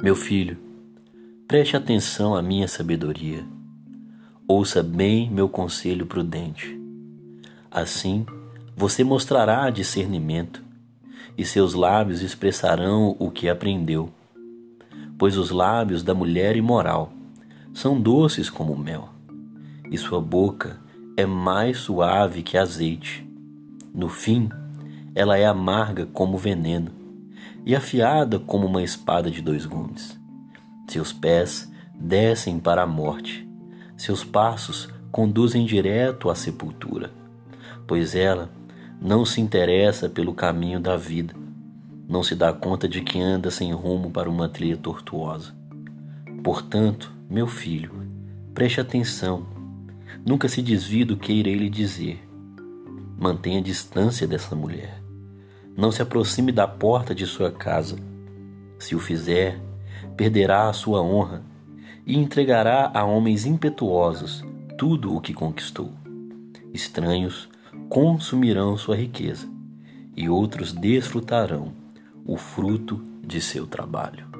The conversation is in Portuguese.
Meu filho, preste atenção à minha sabedoria. Ouça bem meu conselho prudente. Assim, você mostrará discernimento e seus lábios expressarão o que aprendeu. Pois os lábios da mulher imoral são doces como mel, e sua boca é mais suave que azeite. No fim, ela é amarga como veneno e afiada como uma espada de dois gumes. Seus pés descem para a morte, seus passos conduzem direto à sepultura, pois ela não se interessa pelo caminho da vida, não se dá conta de que anda sem rumo para uma trilha tortuosa. Portanto, meu filho, preste atenção, nunca se desvie do que irei lhe dizer. Mantenha distância dessa mulher não se aproxime da porta de sua casa. Se o fizer, perderá a sua honra e entregará a homens impetuosos tudo o que conquistou. Estranhos consumirão sua riqueza e outros desfrutarão o fruto de seu trabalho.